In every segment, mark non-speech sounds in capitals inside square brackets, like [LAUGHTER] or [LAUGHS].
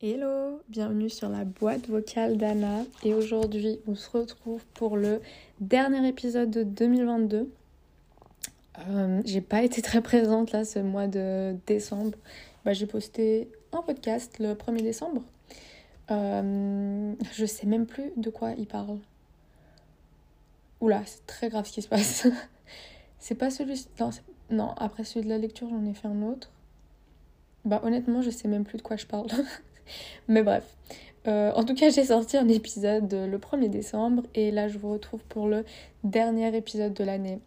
Hello, bienvenue sur la boîte vocale d'Anna et aujourd'hui on se retrouve pour le dernier épisode de 2022. Euh, j'ai pas été très présente là ce mois de décembre. Bah, j'ai posté un podcast le 1er décembre. Euh, je sais même plus de quoi il parle. Oula, c'est très grave ce qui se passe. [LAUGHS] c'est pas celui. Non, non, après celui de la lecture, j'en ai fait un autre. Bah, honnêtement, je sais même plus de quoi je parle. [LAUGHS] Mais bref. Euh, en tout cas, j'ai sorti un épisode le 1er décembre et là, je vous retrouve pour le dernier épisode de l'année.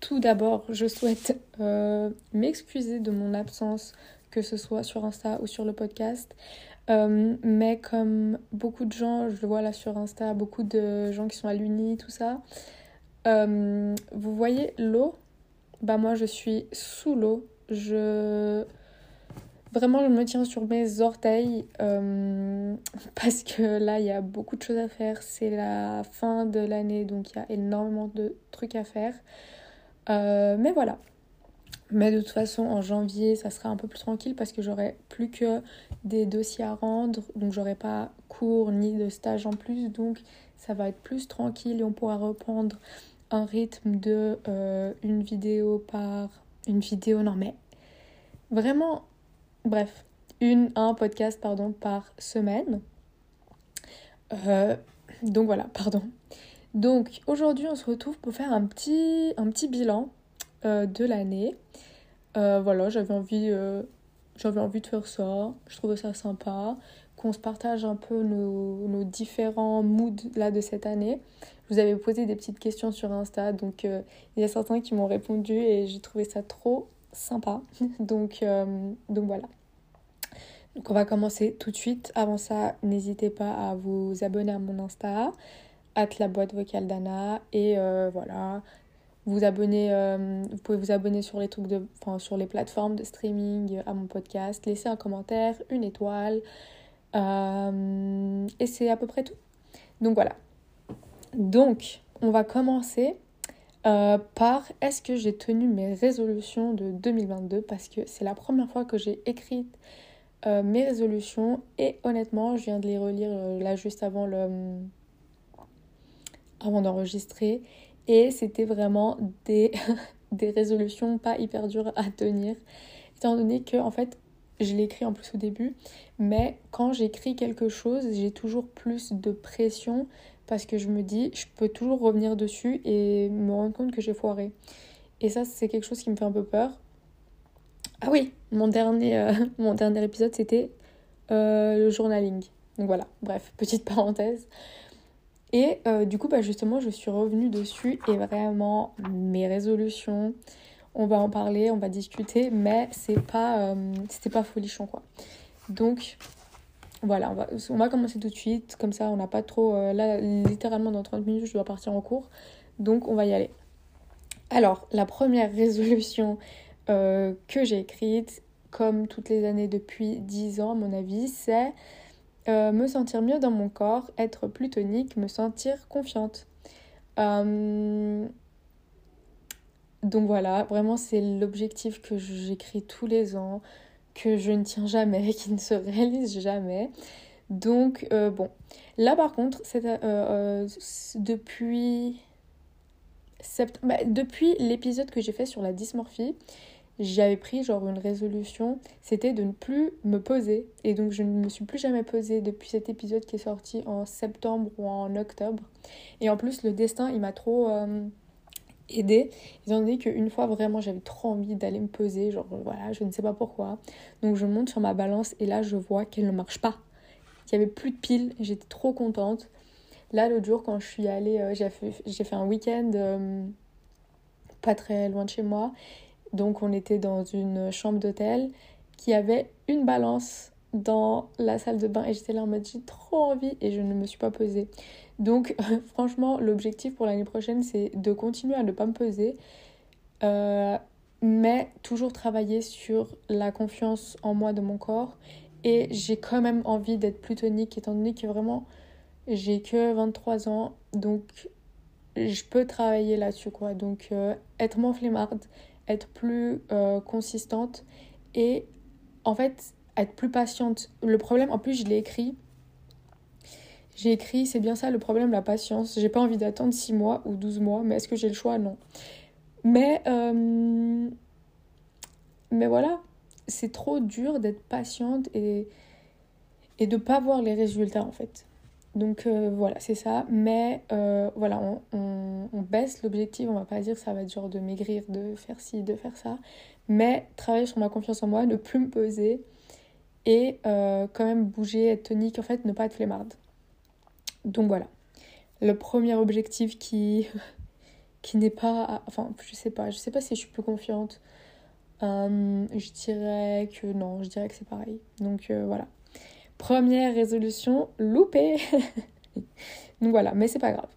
Tout d'abord, je souhaite euh, m'excuser de mon absence, que ce soit sur Insta ou sur le podcast. Euh, mais comme beaucoup de gens, je le vois là sur Insta, beaucoup de gens qui sont à l'Uni, tout ça, vous voyez l'eau? Bah moi, je suis sous l'eau. Je Vraiment, je me tiens sur mes orteils euh, [LAUGHS] parce que là, il y a beaucoup de choses à faire. C'est la fin de l'année, donc il y a énormément de trucs à faire. Euh, mais voilà. Mais de toute façon, en janvier, ça sera un peu plus tranquille parce que j'aurai plus que des dossiers à rendre. Donc, j'aurai pas cours ni de stage en plus. Donc, ça va être plus tranquille et on pourra reprendre un rythme de euh, une vidéo par. Une vidéo, non mais. Vraiment, Bref, une, un podcast pardon, par semaine. Euh, donc voilà, pardon. Donc aujourd'hui, on se retrouve pour faire un petit, un petit bilan de l'année. Euh, voilà, j'avais envie, j'avais envie de faire ça. Je trouvais ça sympa. Qu'on se partage un peu nos, nos, différents moods là de cette année. Je vous avais posé des petites questions sur Insta, donc il y a certains qui m'ont répondu et j'ai trouvé ça trop sympa. [LAUGHS] donc, donc voilà. Donc on va commencer tout de suite. Avant ça, n'hésitez pas à vous abonner à mon Insta, at la boîte vocale d'Anna. Et euh, voilà, vous euh, vous pouvez vous abonner sur les trucs de, enfin, sur les plateformes de streaming à mon podcast, laisser un commentaire, une étoile. Euh, et c'est à peu près tout. Donc voilà. Donc, on va commencer par est-ce que j'ai tenu mes résolutions de 2022 parce que c'est la première fois que j'ai écrit euh, mes résolutions et honnêtement je viens de les relire euh, là juste avant le avant d'enregistrer et c'était vraiment des, [LAUGHS] des résolutions pas hyper dures à tenir étant donné que en fait je l'écris en plus au début mais quand j'écris quelque chose j'ai toujours plus de pression parce que je me dis je peux toujours revenir dessus et me rendre compte que j'ai foiré et ça c'est quelque chose qui me fait un peu peur ah oui, mon dernier, euh, [LAUGHS] mon dernier épisode, c'était euh, le journaling. Donc voilà, bref, petite [LAUGHS] parenthèse. Et euh, du coup, bah, justement, je suis revenue dessus et vraiment, mes résolutions, on va en parler, on va discuter, mais c'est pas, c'était pas folichon quoi. Donc voilà, on va, on va commencer tout de suite, comme ça on n'a pas trop. là, littéralement dans 30 minutes, je dois partir en cours, donc on va y aller. Alors, la première [LAUGHS] résolution euh, que j'ai écrite, comme toutes les années depuis 10 ans à mon avis, c'est euh, me sentir mieux dans mon corps, être plus tonique, me sentir confiante. Euh, donc voilà, vraiment c'est l'objectif que j'écris tous les ans, que je ne tiens jamais, [LAUGHS] qui ne se réalise jamais. Donc bon, là par contre, depuis... Bah, depuis l'épisode que j'ai fait sur la dysmorphie, j'avais pris genre une résolution, c'était de ne plus me poser. Et donc je ne me suis plus jamais posée depuis cet épisode qui est sorti en septembre ou en octobre. Et en plus le destin il m'a trop euh, aidé, étant donné qu'une fois vraiment j'avais trop envie d'aller me poser, genre voilà, je ne sais pas pourquoi. Donc je monte sur ma balance et là je vois qu'elle ne marche pas. Il n'y avait plus de piles, j'étais trop contente. Là l'autre jour quand je suis allée, euh, j'ai fait, fait, un week-end euh, pas très loin de chez moi donc on était dans une chambre d'hôtel qui avait une balance dans la salle de bain et j'étais là en mode j'ai trop envie et je ne me suis pas pesée. Donc [LAUGHS] franchement l'objectif pour l'année prochaine c'est de continuer à ne pas me peser euh, mais toujours travailler sur la confiance en moi de mon corps et j'ai quand même envie d'être plus tonique étant donné que vraiment j'ai que 23 ans donc je peux travailler là-dessus, quoi. Donc, euh, être moins flemmarde, être plus euh, consistante et en fait, être plus patiente. Le problème, en plus, je l'ai écrit. J'ai écrit, c'est bien ça le problème, la patience. J'ai pas envie d'attendre 6 mois ou 12 mois, mais est-ce que j'ai le choix? Non. Mais, euh, mais voilà, c'est trop dur d'être patiente et, et de pas voir les résultats en fait. Donc euh, voilà, c'est ça. Mais euh, voilà, on, baisse l'objectif. On va pas dire que ça va être genre de maigrir, de faire ci, de faire ça. Mais travailler sur ma confiance en moi, ne plus me peser et euh, quand même bouger, être tonique, en fait, ne pas être flemmarde. Donc voilà. Le premier objectif qui, [LAUGHS] qui n'est pas. Enfin, je sais pas. Je sais pas si je suis plus confiante. je dirais que non, je dirais que c'est pareil. Donc voilà. Première résolution loupée. [LAUGHS] Donc voilà, mais c'est pas grave.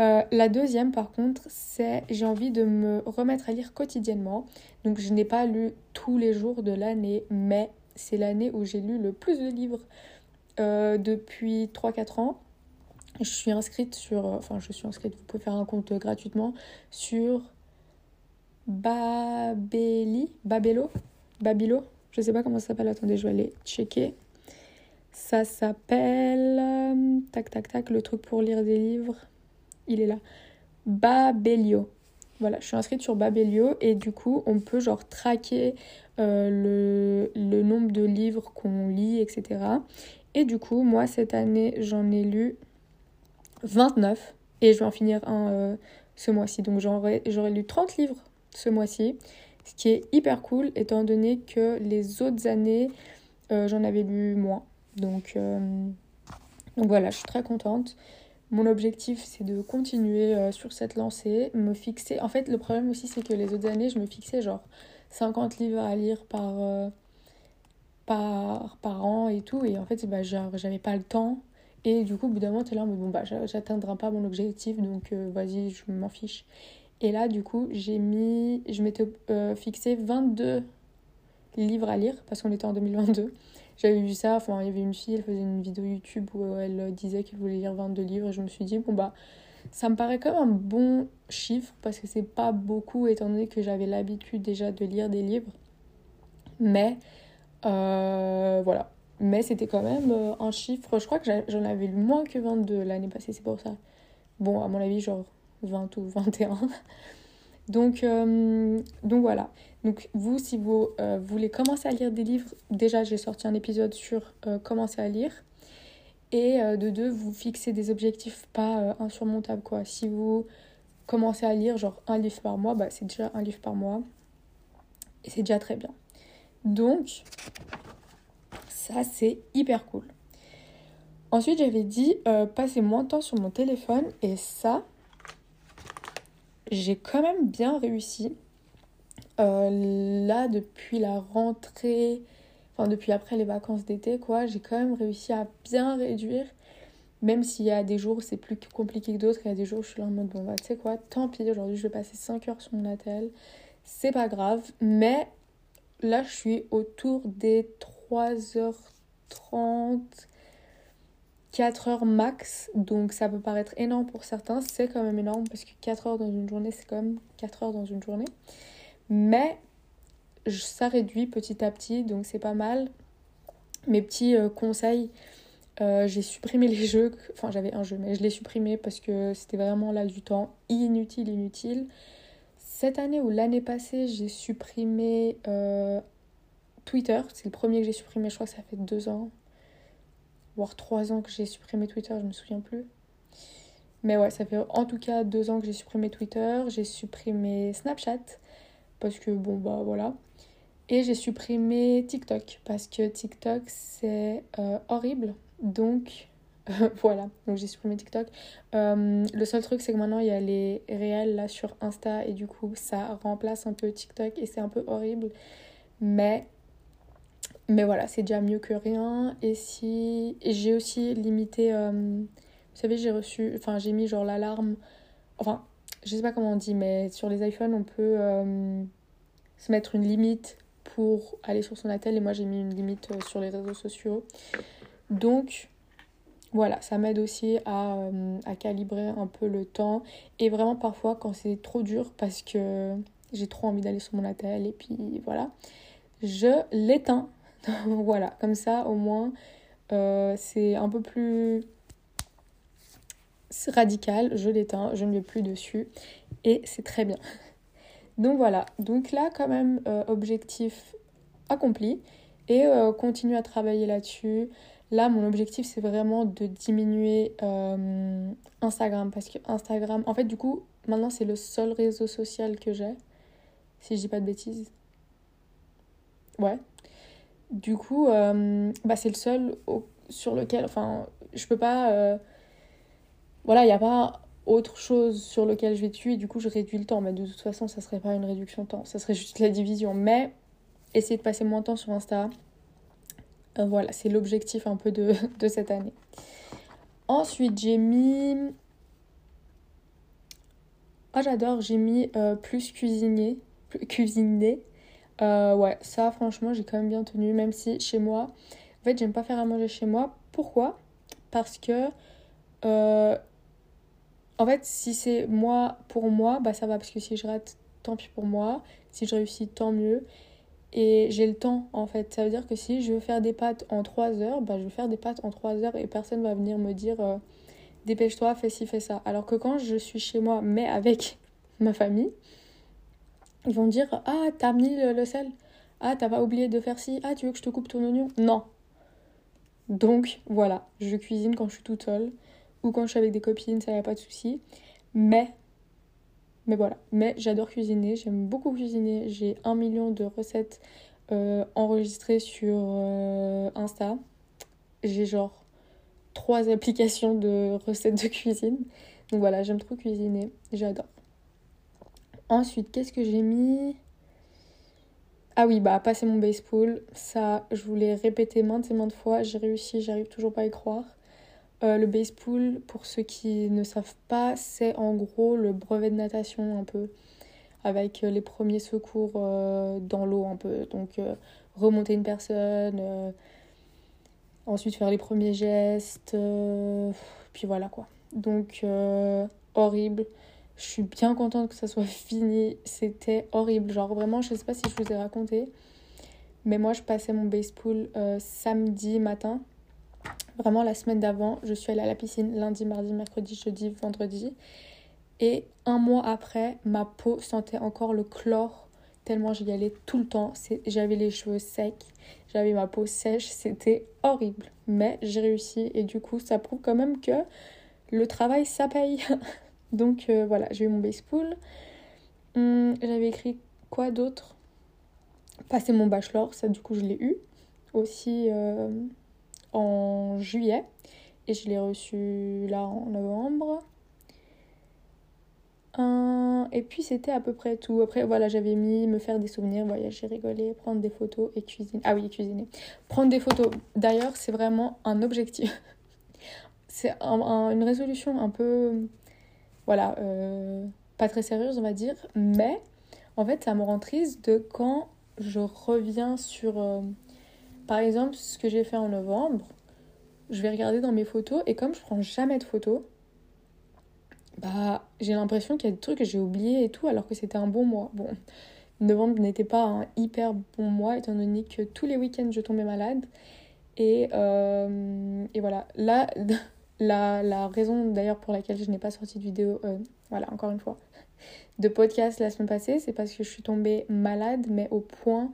Euh, la deuxième, par contre, c'est j'ai envie de me remettre à lire quotidiennement. Donc je n'ai pas lu tous les jours de l'année, mais c'est l'année où j'ai lu le plus de livres euh, depuis 3-4 ans. Je suis inscrite sur, euh, enfin je suis inscrite, vous pouvez faire un compte gratuitement sur Babeli, Babelo, Babilo, je sais pas comment ça s'appelle, attendez, je vais aller checker. Ça s'appelle. Euh, tac, tac, tac, le truc pour lire des livres. Il est là. Babelio. Voilà, je suis inscrite sur Babelio et du coup, on peut genre traquer euh, le, nombre de livres qu'on lit, etc. Et du coup, moi, cette année, j'en ai lu 29 et je vais en finir un euh, ce mois-ci. Donc, j'aurais lu 30 livres ce mois-ci, ce qui est hyper cool étant donné que les autres années, j'en avais lu moins. Donc, euh, donc voilà, je suis très contente. Mon objectif, c'est de continuer euh, sur cette lancée, me fixer. En fait, le problème aussi, c'est que les autres années, je me fixais genre 50 livres à lire par, euh, par, par an et tout. Et en fait, bah, j'avais pas le temps. Et du coup, au bout d'un moment, t'es là, mais bon, bah, j'atteindrai pas mon objectif, donc vas-y, je m'en fiche. Et là, du coup, j'ai mis, je m'étais fixé 22 livres à lire, parce qu'on était en 2022. J'avais vu ça, enfin, il y avait une fille, elle faisait une vidéo YouTube où elle disait qu'elle voulait lire 22 livres et je me suis dit, bon bah, ça me paraît même un bon chiffre parce que c'est pas beaucoup étant donné que j'avais l'habitude déjà de lire des livres. Mais, euh, voilà. Mais c'était quand même euh, un chiffre, je crois que j'en avais lu moins que 22 l'année passée, c'est pour ça. Bon, à mon avis, genre 20 ou 21. Donc, euh, donc voilà. Donc vous, si vous euh, voulez commencer à lire des livres, déjà j'ai sorti un épisode sur euh, commencer à lire. Et de deux, vous fixez des objectifs pas insurmontables quoi. Si vous commencez à lire genre un livre par mois, bah, c'est déjà un livre par mois. Et c'est déjà très bien. Donc, ça c'est hyper cool. Ensuite, j'avais dit passer moins de temps sur mon téléphone et ça, j'ai quand même bien réussi. Euh, là, depuis la rentrée, enfin depuis après les vacances d'été, quoi, j'ai quand même réussi à bien réduire. Même s'il y a des jours où c'est plus compliqué que d'autres, il y a des jours où je suis là en mode bon bah tu sais quoi, tant pis, aujourd'hui je vais passer 5 heures sur mon attel, c'est pas grave. Mais là je suis autour des 3h30, 4 heures max, donc ça peut paraître énorme pour certains, c'est quand même énorme parce que 4 heures dans une journée, c'est quand même 4 heures dans une journée. Mais ça réduit petit à petit, donc c'est pas mal. Mes petits euh, conseils, euh, j'ai supprimé les jeux, enfin j'avais un jeu, mais je l'ai supprimé parce que c'était vraiment là du temps inutile, inutile. Cette année ou l'année passée, j'ai supprimé euh, Twitter, c'est le premier que j'ai supprimé, je crois que ça fait deux ans, voire trois ans que j'ai supprimé Twitter, je me souviens plus. Mais ouais, ça fait en tout cas deux ans que j'ai supprimé Twitter, j'ai supprimé Snapchat, parce que bon, bah voilà. Et j'ai supprimé TikTok, parce que TikTok c'est euh, horrible. Donc [LAUGHS] voilà, donc j'ai supprimé TikTok. Euh, le seul truc, c'est que maintenant il y a les réels là sur Insta, et du coup ça remplace un peu TikTok, et c'est un peu horrible. Mais mais voilà, c'est déjà mieux que rien. Et si. j'ai aussi limité. Euh, vous savez, j'ai reçu. Enfin, j'ai mis genre l'alarme. Enfin, je sais pas comment on dit, mais sur les iPhones, on peut euh, se mettre une limite pour aller sur son attel. Et moi, j'ai mis une limite euh, sur les réseaux sociaux. Donc, voilà, ça m'aide aussi à, à, calibrer un peu le temps. Et vraiment parfois quand c'est trop dur parce que j'ai trop envie d'aller sur mon attel et puis voilà, je l'éteins. [LAUGHS] voilà, comme ça au moins euh, c'est un peu plus radical, je l'éteins, je ne vais plus dessus et c'est très bien. [LAUGHS] Donc voilà, donc là quand même euh, objectif accompli et euh, continue à travailler là-dessus. Là mon objectif c'est vraiment de diminuer Instagram parce que Instagram, en fait du coup maintenant c'est le seul réseau social que j'ai, si je dis pas de bêtises. Ouais, du coup, euh, bah, c'est le seul sur lequel, enfin, je peux pas, euh, voilà, il n'y a pas autre chose sur lequel je vais tuer, du coup, je réduis le temps, mais de toute façon, ça serait pas une réduction de temps, ça serait juste la division, mais essayer de passer moins de temps sur Insta, euh, voilà, c'est l'objectif un peu de, [LAUGHS] cette année. Ensuite, j'ai mis... Ah, j'adore, j'ai mis plus cuisinier, plus cuisiner euh, ouais, ça franchement j'ai quand même bien tenu, même si chez moi, en fait j'aime pas faire à manger chez moi. Pourquoi? Parce que, euh, en fait si c'est moi pour moi, bah ça va, parce que si je rate, tant pis pour moi. Si je réussis, tant mieux. Et j'ai le temps en fait. Ça veut dire que si je veux faire des pâtes en 3 heures, bah je vais faire des pâtes en 3 heures et personne va venir me dire euh, dépêche-toi, fais ci, fais ça. Alors que quand je suis chez moi, mais avec [LAUGHS] ma famille, ils vont dire Ah, t'as mis le, sel Ah, t'as pas oublié de faire ci Ah, tu veux que je te coupe ton oignon? Non. Donc voilà, je cuisine quand je suis toute seule ou quand je suis avec des copines, ça y a pas de souci. Mais, mais voilà, mais j'adore cuisiner, j'aime beaucoup cuisiner. J'ai un million de recettes euh, enregistrées sur euh, Insta. J'ai genre trois applications de recettes de cuisine. Donc voilà, j'aime trop cuisiner, j'adore. Ensuite, qu'est-ce que j'ai mis? Ah oui, bah passer mon baseball. Ça, je voulais répéter maintes et maintes fois. J'ai réussi, j'arrive toujours pas à y croire. Euh, le baseball, pour ceux qui ne savent pas, c'est en gros le brevet de natation un peu. Avec les premiers secours euh, dans l'eau un peu. Donc euh, remonter une personne, ensuite faire les premiers gestes. puis voilà quoi. Donc horrible. Je suis bien contente que ça soit [LAUGHS] fini. C'était horrible. Genre vraiment, je sais pas si je vous ai raconté. Mais moi, je passais mon baseball euh, samedi matin. Vraiment la semaine d'avant, je suis allée à la piscine lundi, mardi, mercredi, jeudi, vendredi. Et un mois après, ma peau sentait encore le chlore tellement j'y allais tout le temps. J'avais les cheveux secs, j'avais ma peau sèche, c'était horrible. Mais j'ai réussi et du coup, ça prouve quand même que le travail, ça paye. [LAUGHS] Donc euh, voilà, j'ai eu mon baseball. Hum, j'avais écrit quoi d'autre? Passer mon bachelor, ça du coup je l'ai eu aussi euh, en juillet et je l'ai reçu là en novembre. et puis c'était à peu près tout. Après voilà, j'avais mis me faire des souvenirs, voyager, rigoler, prendre des photos et cuisiner. Ah oui, cuisiner. Prendre des photos. D'ailleurs, c'est vraiment un objectif. [LAUGHS] c'est une résolution un peu voilà, euh, pas très sérieuse, on va dire. Mais en fait, ça me rend triste de quand je reviens sur, euh, par exemple, ce que j'ai fait en novembre. Je vais regarder dans mes photos et comme je prends jamais de photos, bah j'ai l'impression qu'il y a des trucs que j'ai oubliés et tout alors que c'était un bon mois. Bon, novembre n'était pas un hyper bon mois étant donné que tous les week-ends je tombais malade. Et, euh, et voilà, là, [LAUGHS] La, la raison d'ailleurs pour laquelle je n'ai pas sorti de vidéo, euh, voilà, encore une fois, de podcast la semaine passée, c'est parce que je suis tombée malade, mais au point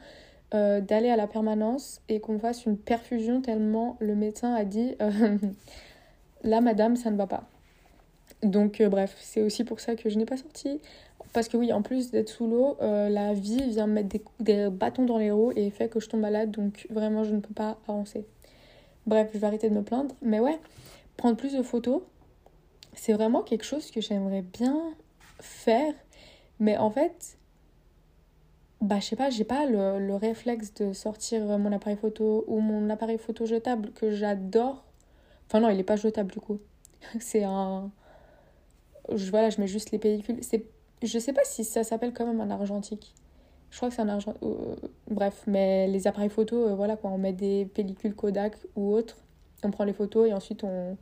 euh, d'aller à la permanence et qu'on fasse une perfusion tellement le médecin a dit euh, [LAUGHS] là, madame, ça ne va pas. Donc, bref, c'est aussi pour ça que je n'ai pas sorti. Parce que oui, en plus d'être sous l'eau, la vie vient me mettre des, des, bâtons dans les roues et fait que je tombe malade. Donc vraiment, je ne peux pas avancer. Bref, je vais arrêter de me plaindre. Mais ouais, prendre plus de photos, c'est vraiment quelque chose que j'aimerais bien faire. Mais en fait, bah je sais pas, j'ai pas le, le, réflexe de sortir mon appareil photo ou mon appareil photo jetable que j'adore. Enfin non, il est pas jetable du coup. [LAUGHS] c'est un... Je, voilà, je mets juste les pellicules. C'est... Je sais pas si ça s'appelle quand même un argentique. Je crois que c'est un argent... Euh, bref, mais les appareils photo, euh, voilà quoi, on met des pellicules Kodak ou autres on prend les photos et ensuite on,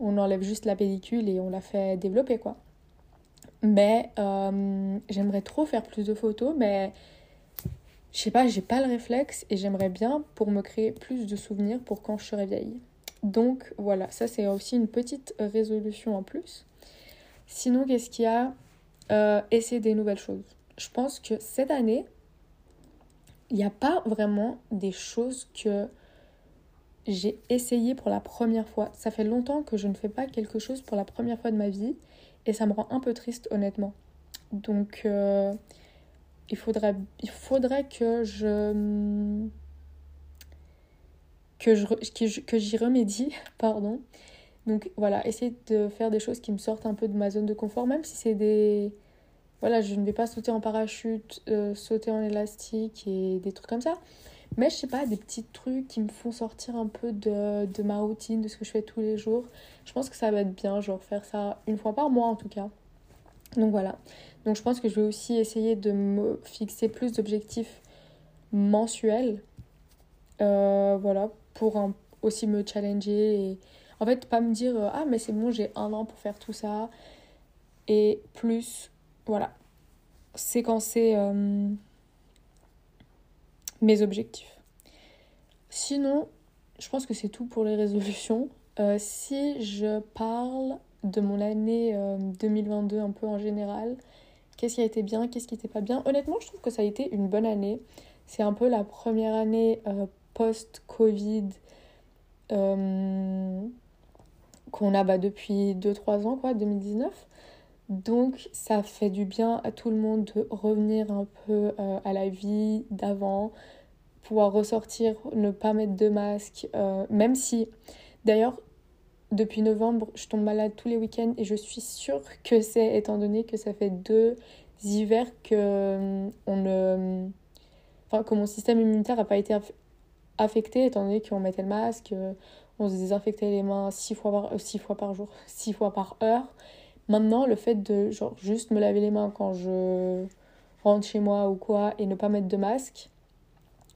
enlève juste la pellicule et on la fait développer quoi. Mais euh, j'aimerais trop faire plus de photos, mais je sais pas, j'ai pas le réflexe et j'aimerais bien pour me créer plus de souvenirs pour quand je serai vieille. Donc voilà, ça c'est aussi une petite résolution en plus. Sinon, qu'est-ce qu'il y a? Euh, Essayer des nouvelles choses. Je pense que cette année, il n'y a pas vraiment des choses que j'ai essayé pour la première fois. Ça fait longtemps que je ne fais pas quelque chose pour la première fois de ma vie et ça me rend un peu triste honnêtement. Donc euh, il, faudrait, que je que que j'y remédie, [LAUGHS] pardon. Donc voilà, essayer de faire des choses qui me sortent un peu de ma zone de confort, même si c'est des voilà, je ne vais pas sauter en parachute, euh, sauter en élastique et des trucs comme ça. Mais je sais pas, des petits trucs qui me font sortir un peu de, ma routine, de ce que je fais tous les jours. Je pense que ça va être bien, genre faire ça une fois par mois en tout cas. Donc voilà. Donc je pense que je vais aussi essayer de me fixer plus d'objectifs mensuels. Euh, voilà, pour aussi me challenger. Et... En fait, pas me dire, euh, ah mais c'est bon, j'ai un an pour faire tout ça. Et plus, voilà, séquencer... Euh, mes objectifs. Sinon, je pense que c'est tout pour les résolutions. Euh, si je parle de mon année 2022 euh, un peu en général, qu'est-ce qui a été bien, qu'est-ce qui n'était pas bien? Honnêtement, je trouve que ça a été une bonne année. C'est un peu la première année euh, post-Covid qu'on a bah, depuis 2-3 ans, quoi, 2019. Donc ça fait du bien à tout le monde de revenir un peu euh, à la vie d'avant, pouvoir ressortir, ne pas mettre de masque, euh, même si d'ailleurs depuis novembre je tombe malade tous les week-ends et je suis sûre que c'est étant donné que ça fait deux hivers que euh, on que mon système immunitaire n'a pas été affecté étant donné qu'on mettait le masque, on se désinfectait les mains six fois par, six fois par jour, [LAUGHS] six fois par heure. Maintenant, le fait de genre juste me laver les mains quand je rentre chez moi ou quoi et ne pas mettre de masque,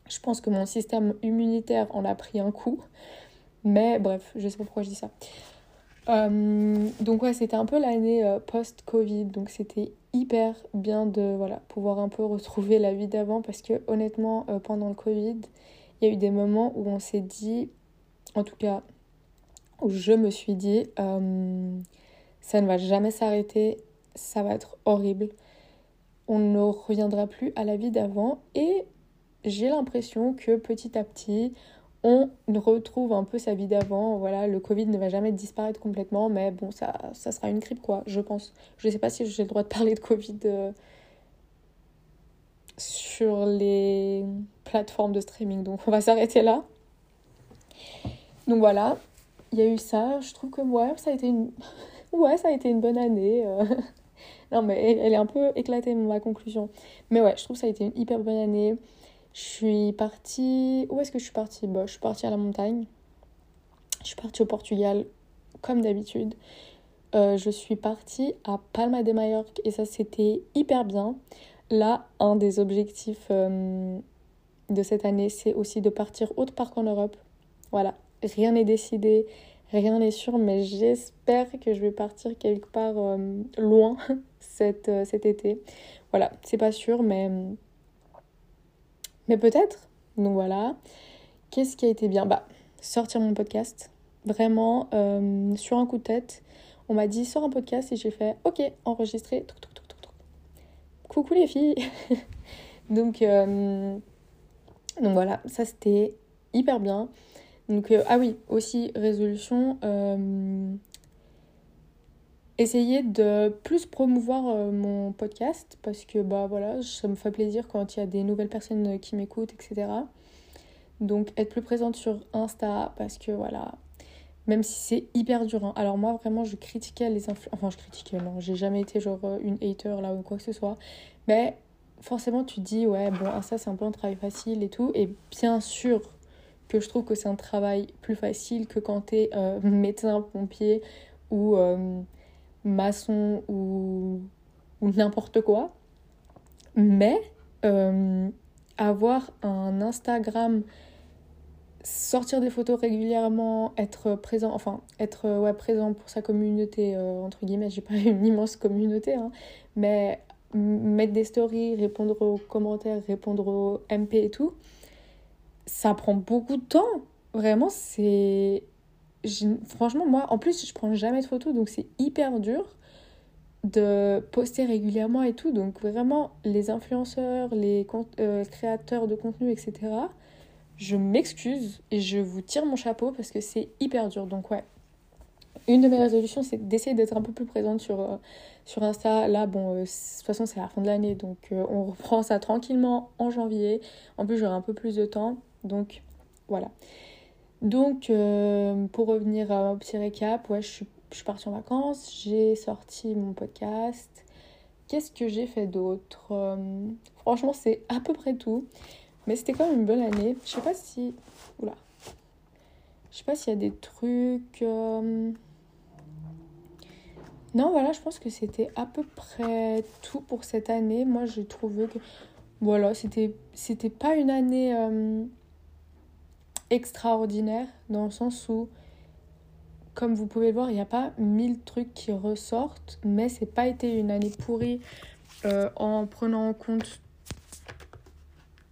je pense que mon système immunitaire en a pris un coup. Mais bref, je sais pas pourquoi je dis ça. Euh, donc ouais, c'était un peu l'année euh, post-Covid, donc c'était hyper bien de voilà, pouvoir un peu retrouver la vie d'avant parce que honnêtement, euh, pendant le Covid, il y a eu des moments où on s'est dit, en tout cas, où je me suis dit, ça ne va jamais s'arrêter, ça va être horrible. On ne reviendra plus à la vie d'avant et j'ai l'impression que petit à petit, on retrouve un peu sa vie d'avant. Voilà, le Covid ne va jamais disparaître complètement, mais bon, ça, ça sera une grippe, quoi, je pense. Je ne sais pas si j'ai le droit de parler de Covid euh, sur les plateformes de streaming, donc on va s'arrêter là. Donc voilà, il y a eu ça. Je trouve que ouais, ça a été une ouais, ça a été une bonne année. Euh. [LAUGHS] non, mais elle, est un peu éclatée, ma conclusion. Mais ouais, je trouve que ça a été une hyper bonne année. Je suis partie. Où est-ce que je suis partie? Bah, Je suis partie à la montagne. Je suis partie au Portugal, comme d'habitude. Euh, je suis partie à Palma de Mallorca et ça, c'était hyper bien. Là, un des objectifs euh, de cette année, c'est aussi de partir autre part qu'en Europe. Voilà, rien n'est décidé, Rien n'est sûr, mais j'espère que je vais partir quelque part euh, loin [LAUGHS] cet, euh, cet été. Voilà, c'est pas sûr, mais, mais peut-être. Donc voilà. Qu'est-ce qui a été bien? Bah, sortir mon podcast. Vraiment, euh, sur un coup de tête, on m'a dit sors un podcast et j'ai fait ok, enregistrer. Coucou les filles [LAUGHS] donc, donc voilà, ça c'était hyper bien. Donc, euh, ah oui, aussi résolution, euh, essayer de plus promouvoir euh, mon podcast parce que bah voilà, ça me fait plaisir quand il y a des nouvelles personnes qui m'écoutent, etc. Donc, être plus présente sur Insta parce que voilà, même si c'est hyper dur. Hein. Alors, moi vraiment, je critiquais les influenceurs. Enfin, je critiquais, non, j'ai jamais été genre une hater là ou quoi que ce soit. Mais forcément, tu te dis, ouais, bon, Insta c'est un peu un travail facile et tout. Et bien sûr, que je trouve que c'est un travail plus facile que quand tu es euh, [LAUGHS] médecin, pompier ou euh, maçon ou, n'importe quoi. Mais euh, avoir un Instagram sortir des photos régulièrement, être présent, enfin être ouais, présent pour sa communauté, entre guillemets, j'ai pas [LAUGHS] une immense communauté, hein, mais mettre des stories, répondre aux commentaires, répondre aux MP et tout, ça prend beaucoup de temps. Vraiment, c'est. Franchement, moi, en plus, je prends jamais de photos, donc c'est hyper dur de poster régulièrement et tout. Donc, vraiment, les influenceurs, les euh, créateurs de contenu, etc., je m'excuse et je vous tire mon chapeau parce que c'est hyper dur. Donc, ouais, une de mes résolutions, c'est d'essayer d'être un peu plus présente sur, euh, sur Insta. Là, bon, euh, de toute façon, c'est la fin de l'année, donc on [LAUGHS] reprend ça tranquillement en janvier. En plus, j'aurai un peu plus de temps, donc voilà. Donc, pour revenir à un petit récap, ouais, je suis, partie en vacances, j'ai sorti mon podcast. Qu'est-ce que j'ai fait d'autre Franchement, c'est à peu près tout. Mais c'était quand même une bonne année. Je sais pas si. Oula. Je sais pas s'il y a des trucs. Non, voilà, je pense que c'était à peu près tout pour cette année. Moi, j'ai trouvé que voilà, c'était c'était pas une année euh, extraordinaire dans le sens où comme vous pouvez le voir, il n'y a pas mille trucs qui ressortent, mais c'est pas été une année pourrie euh, en prenant en compte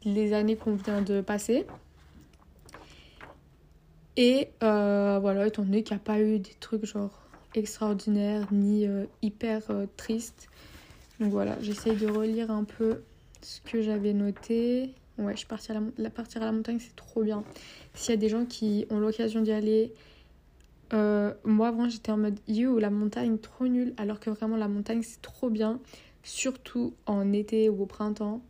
les années qu'on vient de passer. Et euh, voilà, étant donné qu'il n'y a pas eu des trucs genre extraordinaire ni euh, hyper euh, triste. Donc voilà, j'essaye de relire un peu ce que j'avais noté. Ouais, je suis partie à la, partir à la montagne, c'est trop bien. S'il y a des gens qui ont l'occasion d'y aller, euh, moi avant j'étais en mode you, la montagne trop nulle, alors que vraiment la montagne c'est trop bien, surtout en été ou au printemps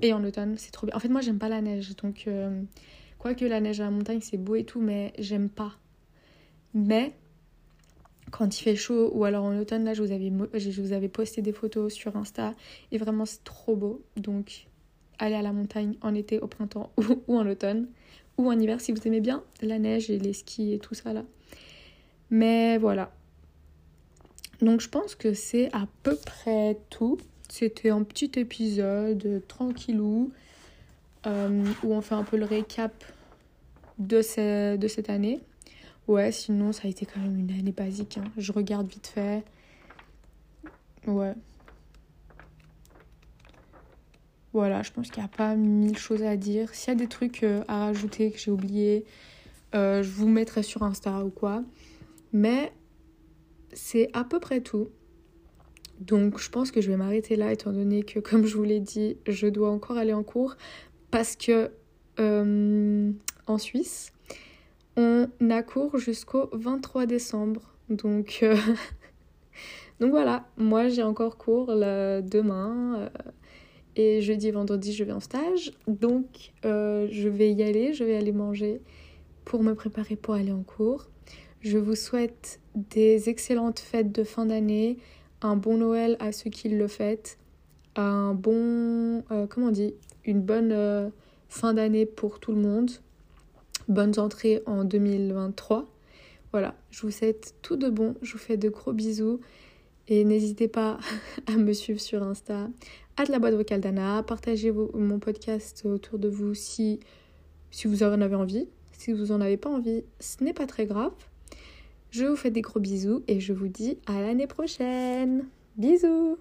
et en automne, c'est trop bien. En fait, moi j'aime pas la neige, donc quoique la neige à la montagne c'est beau et tout, mais j'aime pas. Mais quand il fait chaud ou alors en automne, là je vous avais, je vous avais posté des photos sur Insta et vraiment c'est trop beau. Donc allez à la montagne en été, au printemps [LAUGHS] ou, en automne ou en hiver si vous aimez bien la neige et les skis et tout ça là. Mais voilà. Donc je pense que c'est à peu près tout. C'était un petit épisode tranquillou euh, où on fait un peu le récap de, de cette année. Ouais, sinon, ça a été quand même une année basique. Hein. Je regarde vite fait. Ouais. Voilà, je pense qu'il n'y a pas mille choses à dire. S'il y a des trucs euh, à rajouter que j'ai oublié, euh, je vous mettrai sur Insta ou quoi. Mais c'est à peu près tout. Donc je pense que je vais m'arrêter là étant donné que, [LAUGHS] comme je vous l'ai dit, je dois encore aller en cours parce que euh, en Suisse, on a cours jusqu'au 23 décembre. [LAUGHS] Donc, voilà, moi j'ai encore cours demain. Euh, et jeudi, vendredi, je vais en stage. Donc euh, je vais y aller, je vais aller manger pour me préparer pour aller en cours. Je vous souhaite des excellentes fêtes de fin d'année, un bon Noël à ceux qui le fêtent, un bon, comment on dit, une bonne fin d'année pour tout le monde bonnes entrées en 2023. Voilà, je vous souhaite tout de bon, je vous fais de gros bisous et n'hésitez pas [LAUGHS] à me suivre sur Insta, à la boîte vocale d'Anna, partagez mon podcast autour de vous si, si vous en avez envie. Si vous en avez pas envie, ce n'est pas très grave. Je vous fais des gros bisous et je vous dis à l'année prochaine. Bisous